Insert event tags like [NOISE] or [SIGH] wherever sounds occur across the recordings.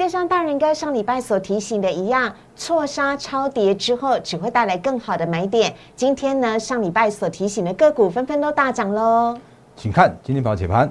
就像大人哥上礼拜所提醒的一样，错杀超跌之后，只会带来更好的买点。今天呢，上礼拜所提醒的个股纷纷都大涨喽。请看今天宝解盘。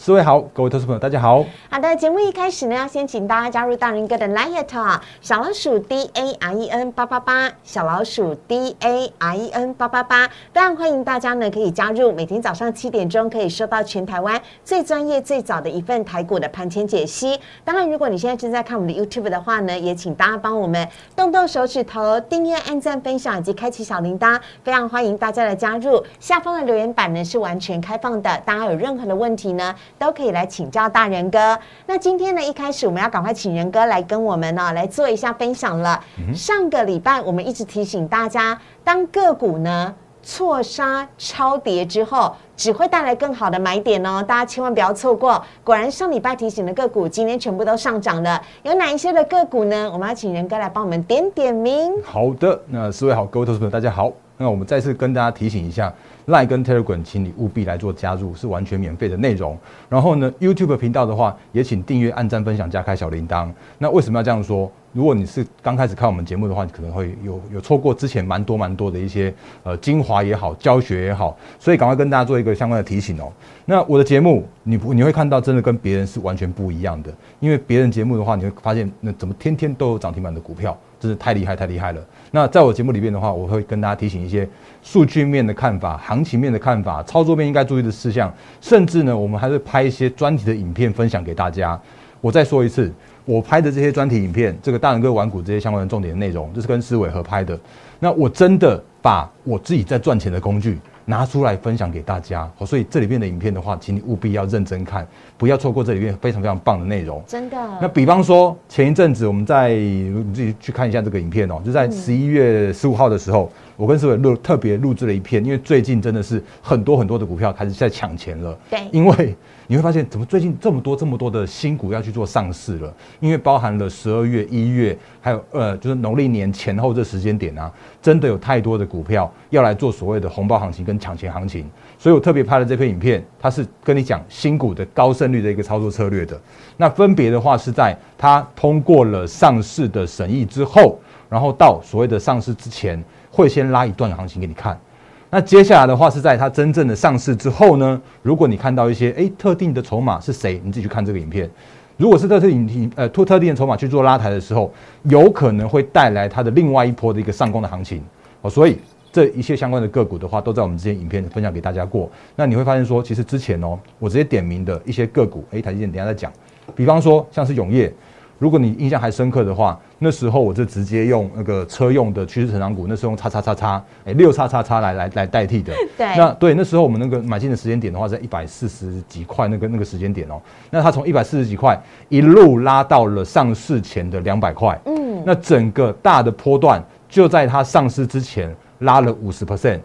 四位好，各位投资朋友，大家好。好的，节目一开始呢，要先请大家加入大人哥的 Line 啊，小老鼠 D A R E N 八八八，小老鼠 D A R E N 八八八，非常欢迎大家呢可以加入，每天早上七点钟可以收到全台湾最专业、最早的一份台股的盘前解析。当然，如果你现在正在看我们的 YouTube 的话呢，也请大家帮我们动动手指头，订阅、按赞、分享以及开启小铃铛，非常欢迎大家的加入。下方的留言板呢是完全开放的，大家有任何的问题呢？都可以来请教大人哥。那今天呢，一开始我们要赶快请人哥来跟我们呢来做一下分享了。上个礼拜我们一直提醒大家，当个股呢错杀超跌之后，只会带来更好的买点哦，大家千万不要错过。果然上礼拜提醒的个股，今天全部都上涨了。有哪一些的个股呢？我们要请仁哥来帮我们点点名。好的，那四位好，各位投资朋友大家好。那我们再次跟大家提醒一下。Line 跟 Telegram，请你务必来做加入，是完全免费的内容。然后呢，YouTube 频道的话，也请订阅、按赞、分享、加开小铃铛。那为什么要这样说？如果你是刚开始看我们节目的话，你可能会有有错过之前蛮多蛮多的一些呃精华也好，教学也好，所以赶快跟大家做一个相关的提醒哦。那我的节目，你不你会看到真的跟别人是完全不一样的，因为别人节目的话，你会发现那怎么天天都有涨停板的股票，真是太厉害太厉害了。那在我节目里面的话，我会跟大家提醒一些数据面的看法、行情面的看法、操作面应该注意的事项，甚至呢，我们还会拍一些专题的影片分享给大家。我再说一次，我拍的这些专题影片，这个大人哥玩股这些相关的重点内容，这是跟思伟合拍的。那我真的把我自己在赚钱的工具。拿出来分享给大家，所以这里面的影片的话，请你务必要认真看，不要错过这里面非常非常棒的内容。真的。那比方说，前一阵子我们在你自己去看一下这个影片哦，就在十一月十五号的时候，我跟思伟录特别录制了一篇，因为最近真的是很多很多的股票开始在抢钱了。对。因为你会发现，怎么最近这么多这么多的新股要去做上市了？因为包含了十二月、一月，还有呃，就是农历年前后这时间点啊，真的有太多的股票要来做所谓的红包行情跟。抢钱行情，所以我特别拍了这篇影片，它是跟你讲新股的高胜率的一个操作策略的。那分别的话是在它通过了上市的审议之后，然后到所谓的上市之前，会先拉一段行情给你看。那接下来的话是在它真正的上市之后呢，如果你看到一些诶特定的筹码是谁，你自己去看这个影片。如果是特定呃特特定的筹码去做拉抬的时候，有可能会带来它的另外一波的一个上攻的行情哦，所以。这一切相关的个股的话，都在我们之前影片分享给大家过。那你会发现说，其实之前哦，我直接点名的一些个股，哎，台积电等下再讲。比方说像是永业，如果你印象还深刻的话，那时候我就直接用那个车用的趋势成长股，那时候用叉叉叉叉，哎，六叉叉叉来来来代替的。[LAUGHS] 对。那对，那时候我们那个买进的时间点的话，在一百四十几块那个那个时间点哦，那它从一百四十几块一路拉到了上市前的两百块。嗯。那整个大的波段就在它上市之前。拉了五十 percent，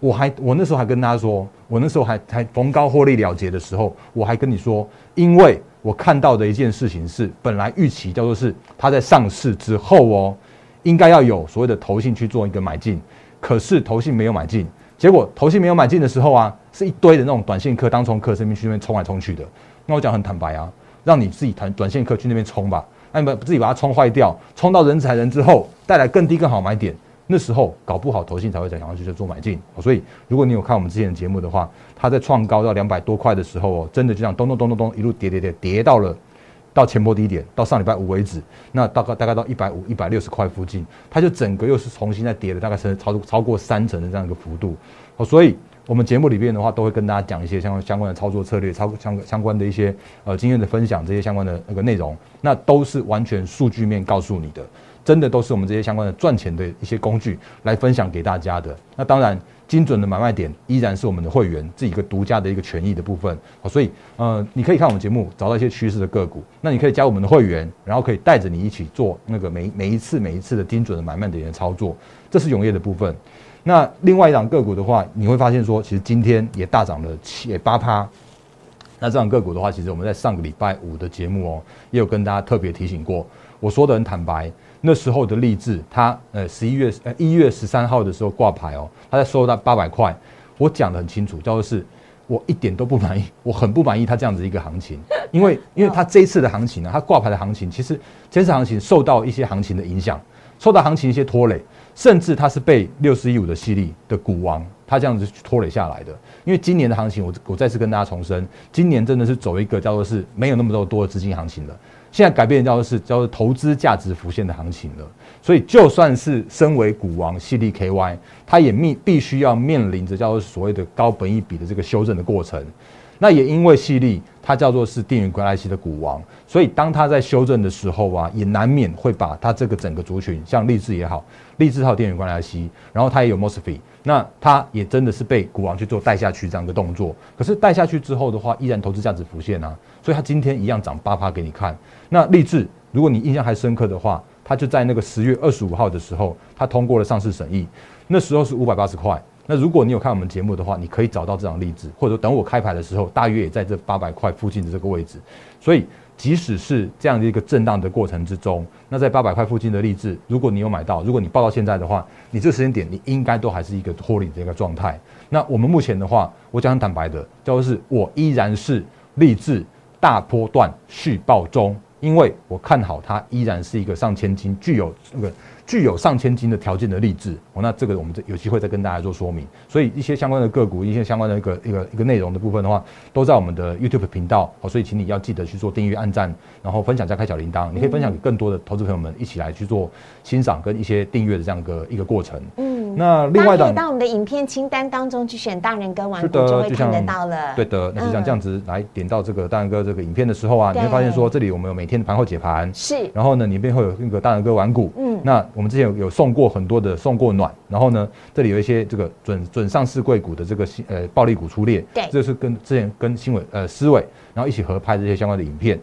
我还我那时候还跟大家说，我那时候还还逢高获利了结的时候，我还跟你说，因为我看到的一件事情是，本来预期叫做是它在上市之后哦，应该要有所谓的投信去做一个买进，可是投信没有买进，结果投信没有买进的时候啊，是一堆的那种短线客、当冲客身边去那边冲来冲去的。那我讲很坦白啊，让你自己谈短线客去那边冲吧，那你们自己把它冲坏掉，冲到人踩人之后，带来更低更好买点。那时候搞不好投信才会在想要去做买进，所以如果你有看我们之前的节目的话，它在创高到两百多块的时候哦，真的就这样咚咚咚咚咚一路跌跌跌跌到了到前波低点，到上礼拜五为止，那大概大概到一百五一百六十块附近，它就整个又是重新再跌了，大概是超超过三成的这样一个幅度。哦，所以我们节目里边的话，都会跟大家讲一些相关相关的操作策略、操相相关的一些呃经验的分享，这些相关的那个内容，那都是完全数据面告诉你的，真的都是我们这些相关的赚钱的一些工具来分享给大家的。那当然，精准的买卖点依然是我们的会员自己一个独家的一个权益的部分。好所以呃，你可以看我们节目，找到一些趋势的个股，那你可以加我们的会员，然后可以带着你一起做那个每每一次每一次的精准的买卖点的操作，这是永业的部分。那另外一档个股的话，你会发现说，其实今天也大涨了七八趴。那这档个股的话，其实我们在上个礼拜五的节目哦，也有跟大家特别提醒过。我说的很坦白，那时候的励志，它呃十一月呃一月十三号的时候挂牌哦，它在收到八百块。我讲的很清楚，叫做是我一点都不满意，我很不满意它这样子一个行情，因为 [LAUGHS] 因为它这一次的行情呢，它挂牌的行情，其实这次行情受到一些行情的影响，受到行情一些拖累。甚至它是被六十一五的犀利的股王，它这样子拖累下来的。因为今年的行情，我我再次跟大家重申，今年真的是走一个叫做是没有那么多多的资金行情了。现在改变叫做是叫做投资价值浮现的行情了。所以就算是身为股王犀利 KY，它也面必须要面临着叫做所谓的高本一比的这个修正的过程。那也因为细粒，它叫做是电源关 IC 的股王，所以当它在修正的时候啊，也难免会把它这个整个族群，像立志也好，立志号电源关 IC，然后它也有 MOSFET，那它也真的是被股王去做带下去这样一个动作。可是带下去之后的话，依然投资价值浮现啊，所以它今天一样涨八趴给你看。那立志，如果你印象还深刻的话，它就在那个十月二十五号的时候，它通过了上市审议，那时候是五百八十块。那如果你有看我们节目的话，你可以找到这张例子，或者等我开牌的时候，大约也在这八百块附近的这个位置。所以，即使是这样的一个震荡的过程之中，那在八百块附近的例子，如果你有买到，如果你报到现在的话，你这个时间点你应该都还是一个脱离的一个状态。那我们目前的话，我讲很坦白的，就是我依然是立志大波段续报中，因为我看好它依然是一个上千金，具有那个。具有上千金的条件的励志哦，那这个我们有机会再跟大家做说明。所以一些相关的个股，一些相关的一个一个一个内容的部分的话，都在我们的 YouTube 频道哦。所以请你要记得去做订阅、按赞，然后分享加开小铃铛。你可以分享给更多的投资朋友们一起来去做欣赏跟一些订阅的这样一个一个过程。嗯，那另外的到我们的影片清单当中去选大人哥玩股就会看得到了。对的，那就像这样子来点到这个大人哥这个影片的时候啊，你会发现说这里我们有每天的盘后解盘是，然后呢里面会有那个大人哥玩股，嗯，那。我们之前有有送过很多的送过暖，然后呢，这里有一些这个准准上市贵股的这个新呃暴力股出列，对，这是跟之前跟新闻呃思伟，然后一起合拍这些相关的影片。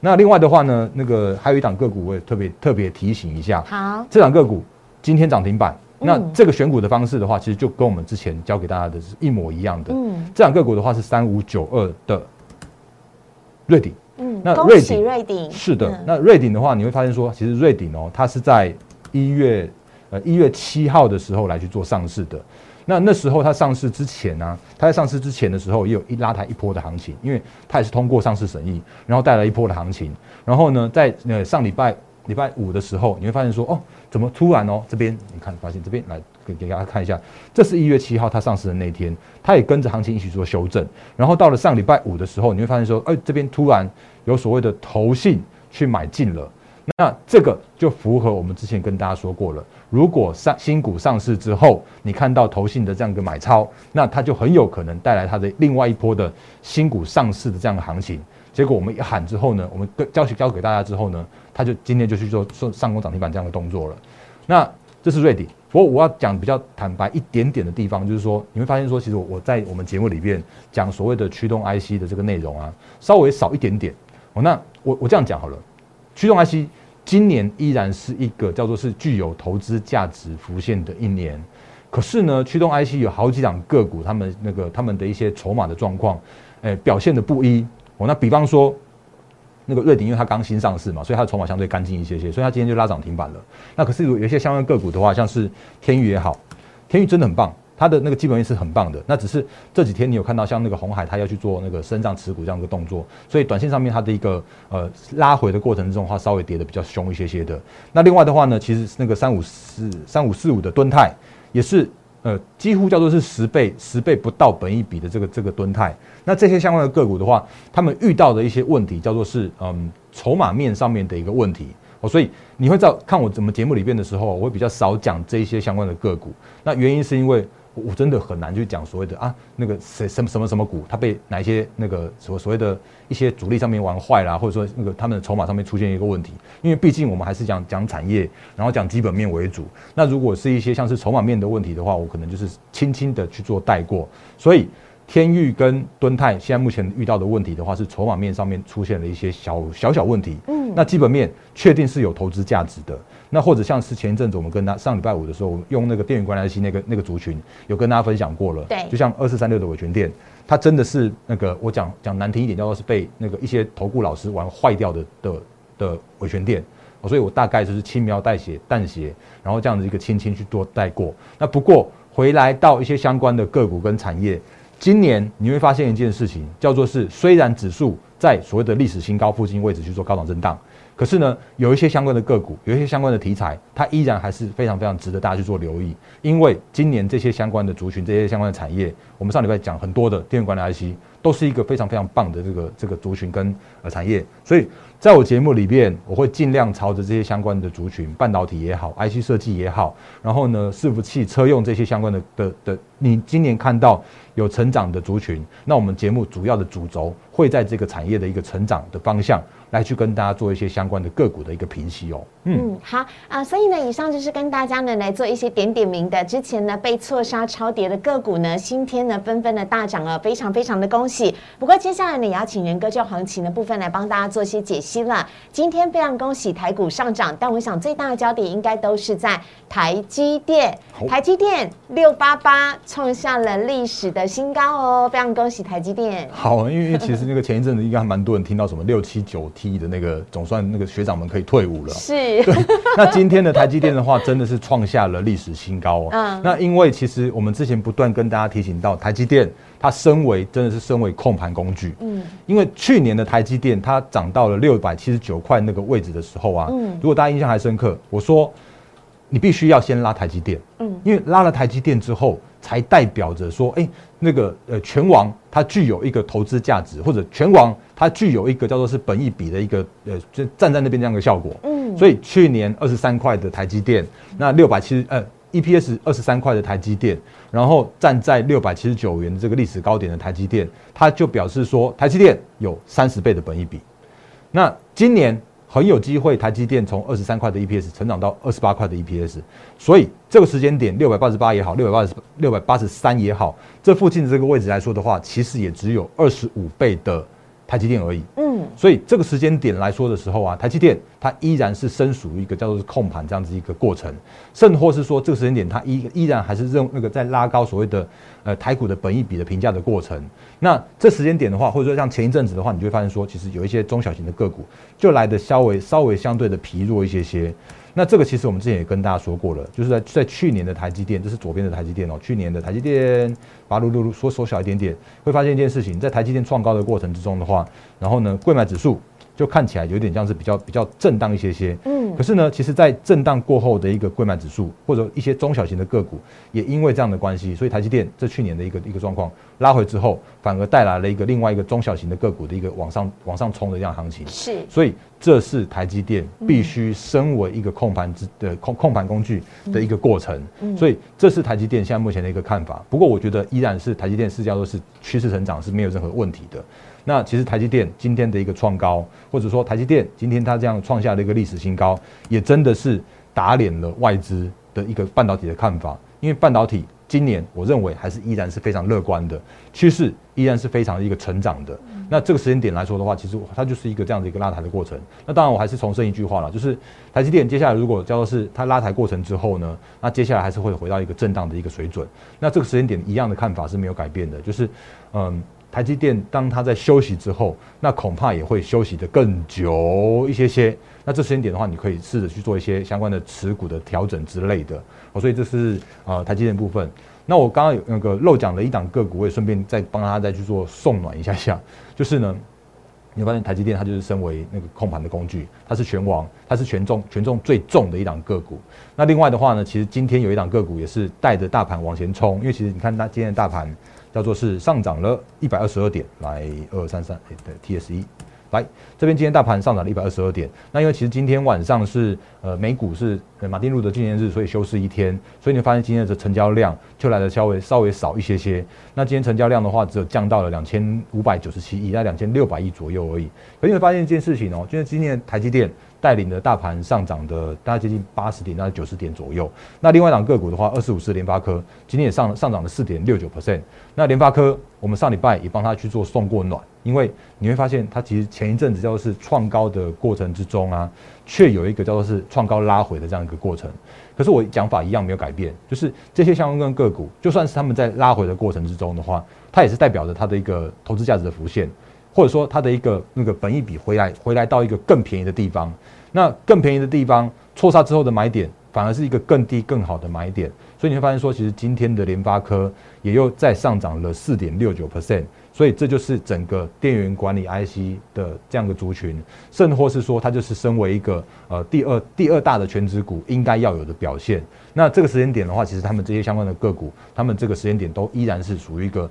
那另外的话呢，那个还有一档个股，我也特别特别提醒一下，好，这档个股今天涨停板，那这个选股的方式的话，其实就跟我们之前教给大家的是一模一样的。嗯，这档个股的话是三五九二的瑞鼎。嗯，那瑞鼎瑞鼎。是的，那瑞鼎的话，你会发现说，其实瑞鼎哦，它是在一月呃一月七号的时候来去做上市的。那那时候它上市之前呢，它在上市之前的时候，也有一拉抬一波的行情，因为它也是通过上市审议，然后带来一波的行情。然后呢，在呃上礼拜礼拜五的时候，你会发现说，哦，怎么突然哦，这边你看发现这边来给给大家看一下，这是一月七号它上市的那天，它也跟着行情一起做修正。然后到了上礼拜五的时候，你会发现说，哎，这边突然有所谓的投信去买进了。那这个就符合我们之前跟大家说过了。如果上新股上市之后，你看到投信的这样一个买超，那它就很有可能带来它的另外一波的新股上市的这样的行情。结果我们一喊之后呢，我们交交给大家之后呢，他就今天就去做做上攻涨停板这样的动作了。那这是瑞鼎。不过我要讲比较坦白一点点的地方，就是说你会发现说，其实我在我们节目里面讲所谓的驱动 IC 的这个内容啊，稍微少一点点。哦，那我我这样讲好了。驱动 IC 今年依然是一个叫做是具有投资价值浮现的一年，可是呢，驱动 IC 有好几档个股，他们那个他们的一些筹码的状况，诶，表现的不一。哦，那比方说那个瑞鼎，因为它刚新上市嘛，所以它的筹码相对干净一些些，所以它今天就拉涨停板了。那可是有有一些相关个股的话，像是天宇也好，天宇真的很棒。它的那个基本面是很棒的，那只是这几天你有看到像那个红海，它要去做那个升涨持股这样一个动作，所以短线上面它的一个呃拉回的过程之中，话稍微跌的比较凶一些些的。那另外的话呢，其实那个三五四三五四五的吨泰也是呃几乎叫做是十倍十倍不到本一比的这个这个吨泰。那这些相关的个股的话，他们遇到的一些问题叫做是嗯筹码面上面的一个问题哦。所以你会在看我怎么节目里边的时候，我会比较少讲这一些相关的个股。那原因是因为我真的很难去讲所谓的啊那个谁什么什么什么股，它被哪一些那个所所谓的一些主力上面玩坏啦，或者说那个他们的筹码上面出现一个问题。因为毕竟我们还是讲讲产业，然后讲基本面为主。那如果是一些像是筹码面的问题的话，我可能就是轻轻的去做带过。所以天域跟敦泰现在目前遇到的问题的话，是筹码面上面出现了一些小小小问题。嗯，那基本面确定是有投资价值的。那或者像是前一阵子我们跟他上礼拜五的时候，用那个电源关联器那个那个族群，有跟大家分享过了。对，就像二四三六的伟权店，它真的是那个我讲讲难听一点，叫做是被那个一些投顾老师玩坏掉的的的伟权店。所以我大概就是轻描淡写淡写，然后这样子一个轻轻去多带过。那不过回来到一些相关的个股跟产业，今年你会发现一件事情，叫做是虽然指数在所谓的历史新高附近位置去做高档震荡。可是呢，有一些相关的个股，有一些相关的题材，它依然还是非常非常值得大家去做留意。因为今年这些相关的族群、这些相关的产业，我们上礼拜讲很多的电源管理 IC，都是一个非常非常棒的这个这个族群跟呃产业。所以在我节目里边，我会尽量朝着这些相关的族群，半导体也好，IC 设计也好，然后呢，伺服器、车用这些相关的的的，你今年看到有成长的族群，那我们节目主要的主轴会在这个产业的一个成长的方向。来去跟大家做一些相关的个股的一个评析哦。嗯，好啊，所以呢，以上就是跟大家呢来做一些点点名的。之前呢被错杀超跌的个股呢，今天呢纷纷的大涨了，非常非常的恭喜。不过接下来呢，也要请仁哥就行情的部分来帮大家做一些解析了。今天非常恭喜台股上涨，但我想最大的焦点应该都是在台积电。台积电六八八创下了历史的新高哦，非常恭喜台积电。好，因为其实那个前一阵子应该还蛮多人听到什么六七九 T 的那个，总算那个学长们可以退伍了。是。那今天的台积电的话，真的是创下了历史新高哦。嗯。那因为其实我们之前不断跟大家提醒到，台积电它身为真的是身为控盘工具。嗯。因为去年的台积电它涨到了六百七十九块那个位置的时候啊，嗯。如果大家印象还深刻，我说你必须要先拉台积电。嗯。因为拉了台积电之后，才代表着说，哎，那个呃全网它具有一个投资价值，或者全网它具有一个叫做是本益比的一个呃，就站在那边这样的效果。嗯。所以去年二十三块的台积电，那六百七十呃 EPS 二十三块的台积电，然后站在六百七十九元这个历史高点的台积电，它就表示说台积电有三十倍的本益比。那今年很有机会，台积电从二十三块的 EPS 成长到二十八块的 EPS，所以这个时间点六百八十八也好，六百八十六百八十三也好，这附近的这个位置来说的话，其实也只有二十五倍的。台积电而已，嗯，所以这个时间点来说的时候啊，台积电它依然是身属于一个叫做控盘这样子一个过程，甚或是说这个时间点它依依然还是认那个在拉高所谓的呃台股的本益比的评价的过程。那这时间点的话，或者说像前一阵子的话，你就会发现说，其实有一些中小型的个股就来的稍微稍微相对的疲弱一些些。那这个其实我们之前也跟大家说过了，就是在在去年的台积电，这是左边的台积电哦。去年的台积电，把噜噜噜缩缩小一点点，会发现一件事情，在台积电创高的过程之中的话，然后呢，贵买指数。就看起来有点像是比较比较震荡一些些，嗯，可是呢，其实，在震荡过后的一个贵买指数或者一些中小型的个股，也因为这样的关系，所以台积电这去年的一个一个状况拉回之后，反而带来了一个另外一个中小型的个股的一个往上往上冲的这样行情。是，所以这是台积电必须身为一个控盘之的控控盘工具的一个过程。所以这是台积电现在目前的一个看法。不过我觉得依然是台积电是叫做是趋势成长是没有任何问题的。那其实台积电今天的一个创高，或者说台积电今天它这样创下的一个历史新高，也真的是打脸了外资的一个半导体的看法。因为半导体今年我认为还是依然是非常乐观的趋势，依然是非常一个成长的。那这个时间点来说的话，其实它就是一个这样的一个拉抬的过程。那当然我还是重申一句话了，就是台积电接下来如果叫做是它拉抬过程之后呢，那接下来还是会回到一个震荡的一个水准。那这个时间点一样的看法是没有改变的，就是嗯。台积电当它在休息之后，那恐怕也会休息的更久一些些。那这时间点的话，你可以试着去做一些相关的持股的调整之类的。哦，所以这是呃台积电部分。那我刚刚有那个漏讲了一档个股，我也顺便再帮他再去做送暖一下下。[LAUGHS] 就是呢，你发现台积电它就是身为那个控盘的工具，它是全王，它是权重权重最重的一档个股。那另外的话呢，其实今天有一档个股也是带着大盘往前冲，因为其实你看它今天的大盘。叫做是上涨了一百二十二点，来二三三，哎对，T S E，来这边今天大盘上涨了一百二十二点，那因为其实今天晚上是呃美股是马丁路德纪念日，所以休市一天，所以你发现今天的成交量就来的稍微稍微少一些些。那今天成交量的话，只有降到了两千五百九十七亿，在两千六百亿左右而已。可你会发现一件事情哦，就是今天台积电。带领的大盘上涨的大概接近八十点，到九十点左右。那另外一档个股的话，二十五是联发科，今天也上上涨了四点六九 percent。那联发科，我们上礼拜也帮他去做送过暖，因为你会发现它其实前一阵子叫做是创高的过程之中啊，却有一个叫做是创高拉回的这样一个过程。可是我讲法一样没有改变，就是这些相关个股，就算是他们在拉回的过程之中的话，它也是代表着它的一个投资价值的浮现。或者说它的一个那个本益比回来回来到一个更便宜的地方，那更便宜的地方错杀之后的买点反而是一个更低更好的买点，所以你会发现说，其实今天的联发科也又再上涨了四点六九 percent，所以这就是整个电源管理 IC 的这样的族群，甚或是说它就是身为一个呃第二第二大的全职股应该要有的表现。那这个时间点的话，其实他们这些相关的个股，他们这个时间点都依然是属于一个。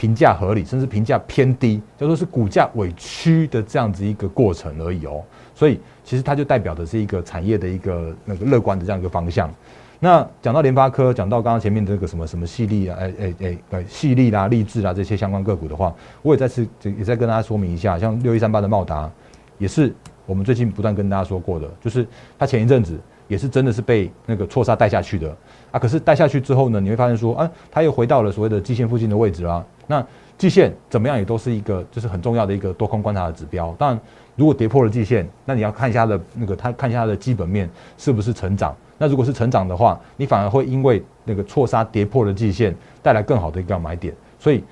评价合理，甚至评价偏低，叫做是股价委屈的这样子一个过程而已哦。所以其实它就代表的是一个产业的一个那个乐观的这样一个方向。那讲到联发科，讲到刚刚前面这个什么什么细粒啊，哎哎哎，对，细粒啦、励志啦这些相关个股的话，我也再次也再跟大家说明一下，像六一三八的茂达，也是我们最近不断跟大家说过的，就是它前一阵子也是真的是被那个错杀带下去的。啊，可是带下去之后呢，你会发现说，啊，它又回到了所谓的基线附近的位置啦。那季线怎么样也都是一个就是很重要的一个多空观察的指标。当然，如果跌破了季线，那你要看一下它的那个它看一下它的基本面是不是成长。那如果是成长的话，你反而会因为那个错杀跌破了季线，带来更好的一个买点。所以，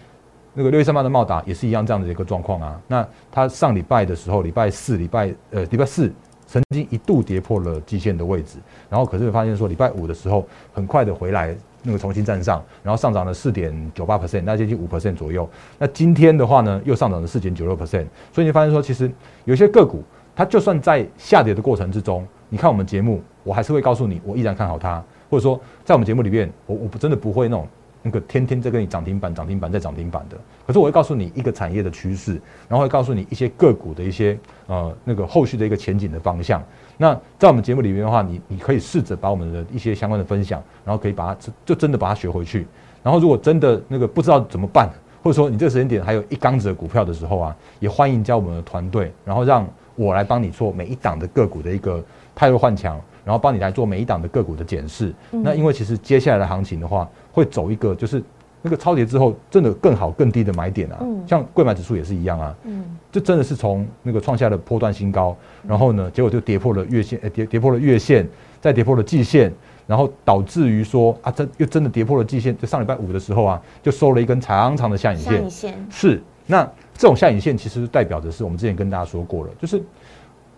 那个六月三八的茂达也是一样这样的一个状况啊。那它上礼拜的时候，礼拜四、礼拜呃礼拜四。曾经一度跌破了季线的位置，然后可是发现说礼拜五的时候很快的回来，那个重新站上，然后上涨了四点九八 percent，那接近五 percent 左右。那今天的话呢，又上涨了四点九六 percent。所以你发现说，其实有些个股，它就算在下跌的过程之中，你看我们节目，我还是会告诉你，我依然看好它，或者说在我们节目里面，我我不真的不会那种。那个天天在跟你涨停板、涨停板再涨停板的，可是我会告诉你一个产业的趋势，然后会告诉你一些个股的一些呃那个后续的一个前景的方向。那在我们节目里面的话，你你可以试着把我们的一些相关的分享，然后可以把它就真的把它学回去。然后如果真的那个不知道怎么办，或者说你这个时间点还有一缸子的股票的时候啊，也欢迎加我们的团队，然后让我来帮你做每一档的个股的一个派弱换强。然后帮你来做每一档的个股的检视。那因为其实接下来的行情的话，会走一个就是那个超跌之后，真的更好更低的买点啊。像贵买指数也是一样啊。嗯。这真的是从那个创下了波段新高，然后呢，结果就跌破了月线，跌跌破了月线，再跌破了季线，然后导致于说啊，这又真的跌破了季线。就上礼拜五的时候啊，就收了一根长长的下影线。下影线。是。那这种下影线其实代表的是我们之前跟大家说过了，就是。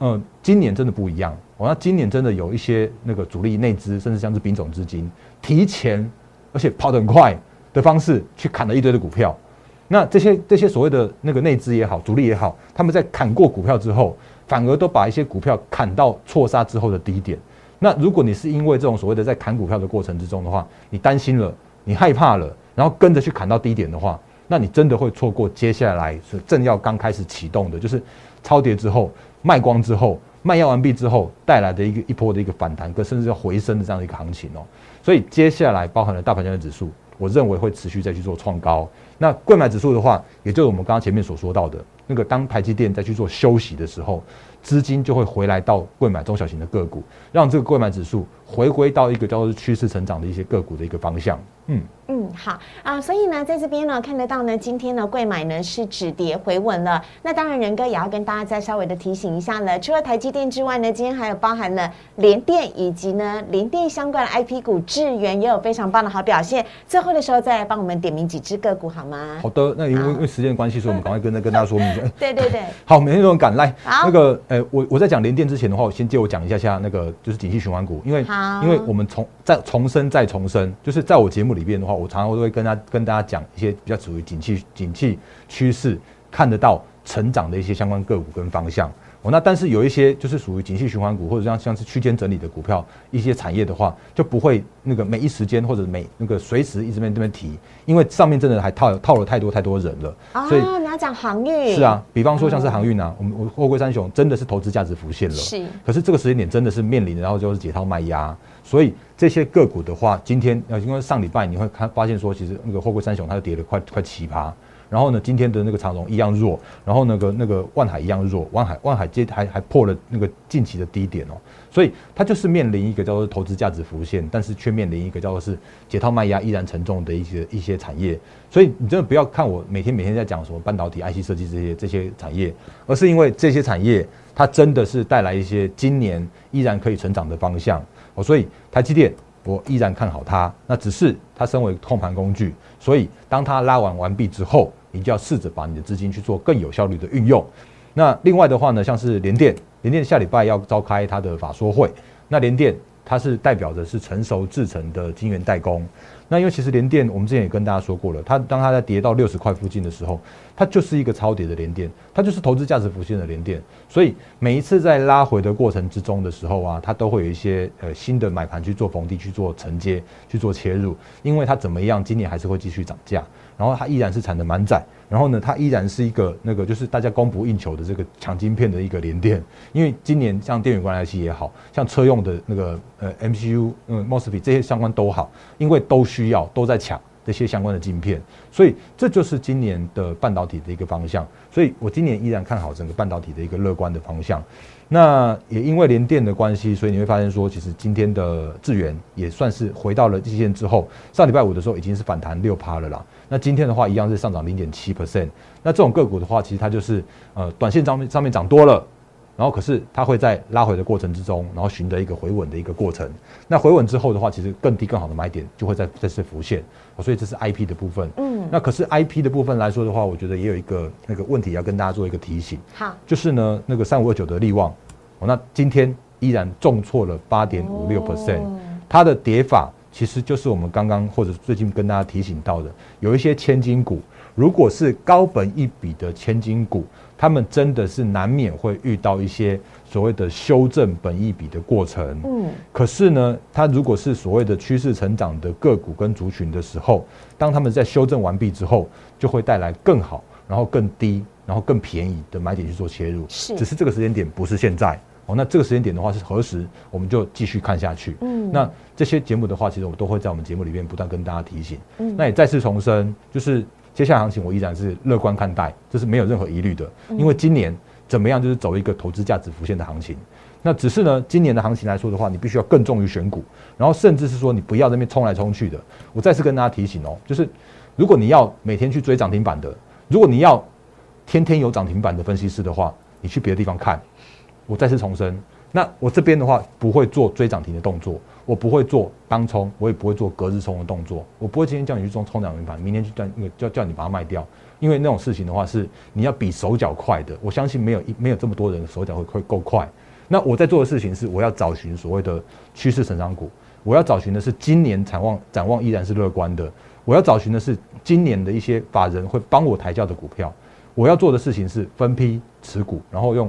嗯，今年真的不一样。我那今年真的有一些那个主力内资，甚至像是丙种资金，提前而且跑得很快的方式去砍了一堆的股票。那这些这些所谓的那个内资也好，主力也好，他们在砍过股票之后，反而都把一些股票砍到错杀之后的低点。那如果你是因为这种所谓的在砍股票的过程之中的话，你担心了，你害怕了，然后跟着去砍到低点的话，那你真的会错过接下来是正要刚开始启动的，就是超跌之后。卖光之后，卖药完毕之后带来的一个一波的一个反弹，跟甚至要回升的这样的一个行情哦。所以接下来包含了大盘交易指数，我认为会持续再去做创高。那贵买指数的话，也就是我们刚刚前面所说到的那个，当台积电再去做休息的时候，资金就会回来到贵买中小型的个股，让这个贵买指数回归到一个叫做趋势成长的一些个股的一个方向。嗯。嗯，好啊，所以呢，在这边呢，看得到呢，今天呢，贵买呢是止跌回稳了。那当然，仁哥也要跟大家再稍微的提醒一下了。除了台积电之外呢，今天还有包含了联电以及呢联电相关的 IP 股，智源也有非常棒的好表现。最后的时候再来帮我们点名几只个股好吗？好的，那因为因为时间关系，所以我们赶快跟跟大家说明 [LAUGHS] [LAUGHS] 一下。对对对，好，每天都很赶来。那个，呃，我我在讲联电之前的话，我先借我讲一下下那个就是景气循环股，因为因为我们重再重生再重生，就是在我节目里边的话，我常常都会跟他。跟大家讲一些比较属于景气、景气趋势看得到成长的一些相关个股跟方向，哦，那但是有一些就是属于景气循环股或者像像是区间整理的股票，一些产业的话，就不会那个每一时间或者每那个随时一直在这边提，因为上面真的还套套了太多太多人了。所以你要讲航运是啊，比方说像是航运啊，我们我货柜三雄真的是投资价值浮现了。是，可是这个时间点真的是面临，然后就是解套卖压，所以这些个股的话，今天呃，因为上礼拜你会看发现说，其实那个货柜三雄它就跌了快快七趴。然后呢，今天的那个长荣一样弱，然后那个那个万海一样弱，万海万海接还还破了那个近期的低点哦，所以它就是面临一个叫做投资价值浮现，但是却面临一个叫做是解套卖压依然沉重的一些一些产业，所以你真的不要看我每天每天在讲什么半导体、IC 设计这些这些产业，而是因为这些产业它真的是带来一些今年依然可以成长的方向哦，所以台积电。我依然看好它，那只是它身为控盘工具，所以当它拉完完毕之后，你就要试着把你的资金去做更有效率的运用。那另外的话呢，像是联电，联电下礼拜要召开它的法说会，那联电它是代表着是成熟制成的晶圆代工。那因为其实联电，我们之前也跟大家说过了，它当它在跌到六十块附近的时候，它就是一个超跌的联电，它就是投资价值浮现的联电，所以每一次在拉回的过程之中的时候啊，它都会有一些呃新的买盘去做逢低去做承接去做切入，因为它怎么样，今年还是会继续涨价。然后它依然是产的满载，然后呢，它依然是一个那个就是大家供不应求的这个抢晶片的一个连电。因为今年像电源关系也好像车用的那个呃 MCU 嗯 Mosfet 这些相关都好，因为都需要都在抢这些相关的晶片，所以这就是今年的半导体的一个方向。所以我今年依然看好整个半导体的一个乐观的方向。那也因为连电的关系，所以你会发现说，其实今天的智源也算是回到了季线之后，上礼拜五的时候已经是反弹六趴了啦。那今天的话一样是上涨零点七 percent。那这种个股的话，其实它就是呃短线上面上面涨多了，然后可是它会在拉回的过程之中，然后寻得一个回稳的一个过程。那回稳之后的话，其实更低更好的买点就会在再次浮现。所以这是 I P 的部分。嗯，那可是 I P 的部分来说的话，我觉得也有一个那个问题要跟大家做一个提醒。好，就是呢那个三五二九的利旺，哦，那今天依然重挫了八点五六 percent，它的跌法。其实就是我们刚刚或者最近跟大家提醒到的，有一些千金股，如果是高本一笔的千金股，他们真的是难免会遇到一些所谓的修正本益比的过程。嗯，可是呢，它如果是所谓的趋势成长的个股跟族群的时候，当他们在修正完毕之后，就会带来更好，然后更低，然后更便宜的买点去做切入。是，只是这个时间点不是现在。哦，那这个时间点的话是何时？我们就继续看下去。嗯，那这些节目的话，其实我都会在我们节目里面不断跟大家提醒。嗯，那也再次重申，就是接下来行情我依然是乐观看待，这是没有任何疑虑的。因为今年怎么样，就是走一个投资价值浮现的行情。那只是呢，今年的行情来说的话，你必须要更重于选股，然后甚至是说你不要那边冲来冲去的。我再次跟大家提醒哦，就是如果你要每天去追涨停板的，如果你要天天有涨停板的分析师的话，你去别的地方看。我再次重申，那我这边的话不会做追涨停的动作，我不会做当冲，我也不会做隔日冲的动作，我不会今天叫你去冲冲涨停板，明天去叫那个叫叫你把它卖掉，因为那种事情的话是你要比手脚快的，我相信没有一没有这么多人手脚会会够快。那我在做的事情是，我要找寻所谓的趋势成长股，我要找寻的是今年展望展望依然是乐观的，我要找寻的是今年的一些法人会帮我抬轿的股票，我要做的事情是分批持股，然后用。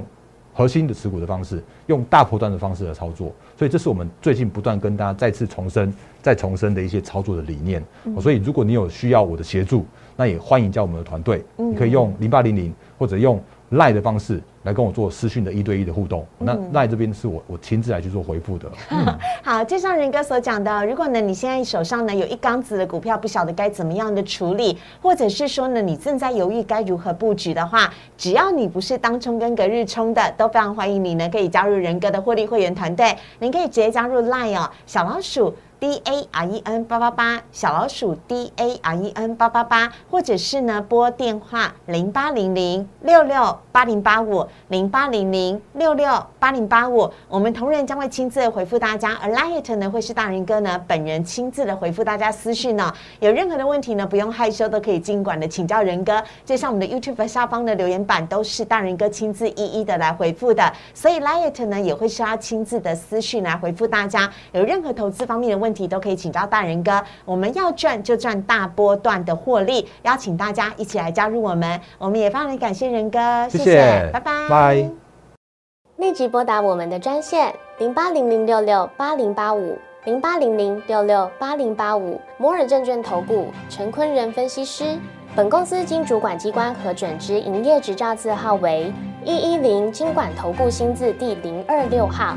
核心的持股的方式，用大波段的方式来操作，所以这是我们最近不断跟大家再次重申、再重申的一些操作的理念。所以，如果你有需要我的协助，那也欢迎加我们的团队，你可以用零八零零或者用赖的方式。来跟我做私讯的一对一的互动，那赖这边是我我亲自来去做回复的。[LAUGHS] 好，就像仁哥所讲的，如果呢你现在手上呢有一缸子的股票，不晓得该怎么样的处理，或者是说呢你正在犹豫该如何布局的话，只要你不是当冲跟隔日冲的，都非常欢迎你呢可以加入仁哥的获利会员团队，您可以直接加入 Line 哦，小老鼠。D A R E N 八八八小老鼠 D A R E N 八八八，或者是呢拨电话零八零零六六八零八五零八零零六六八零八五，我们同仁将会亲自回复大家，而 Light 呢会是大人哥呢本人亲自的回复大家私讯呢，有任何的问题呢不用害羞，都可以尽管的请教人哥，就像我们的 YouTube 下方的留言板都是大人哥亲自一一的来回复的，所以 Light 呢也会是要亲自的私讯来回复大家，有任何投资方面的问问。题都可以请教大人哥，我们要赚就赚大波段的获利，邀请大家一起来加入我们，我们也非常感谢仁哥，谢谢，拜拜，拜。立即拨打我们的专线零八零零六六八零八五零八零零六六八零八五摩尔证券投顾陈坤仁分析师。本公司经主管机关核准之营业执照字号为一一零金管投顾新字第零二六号。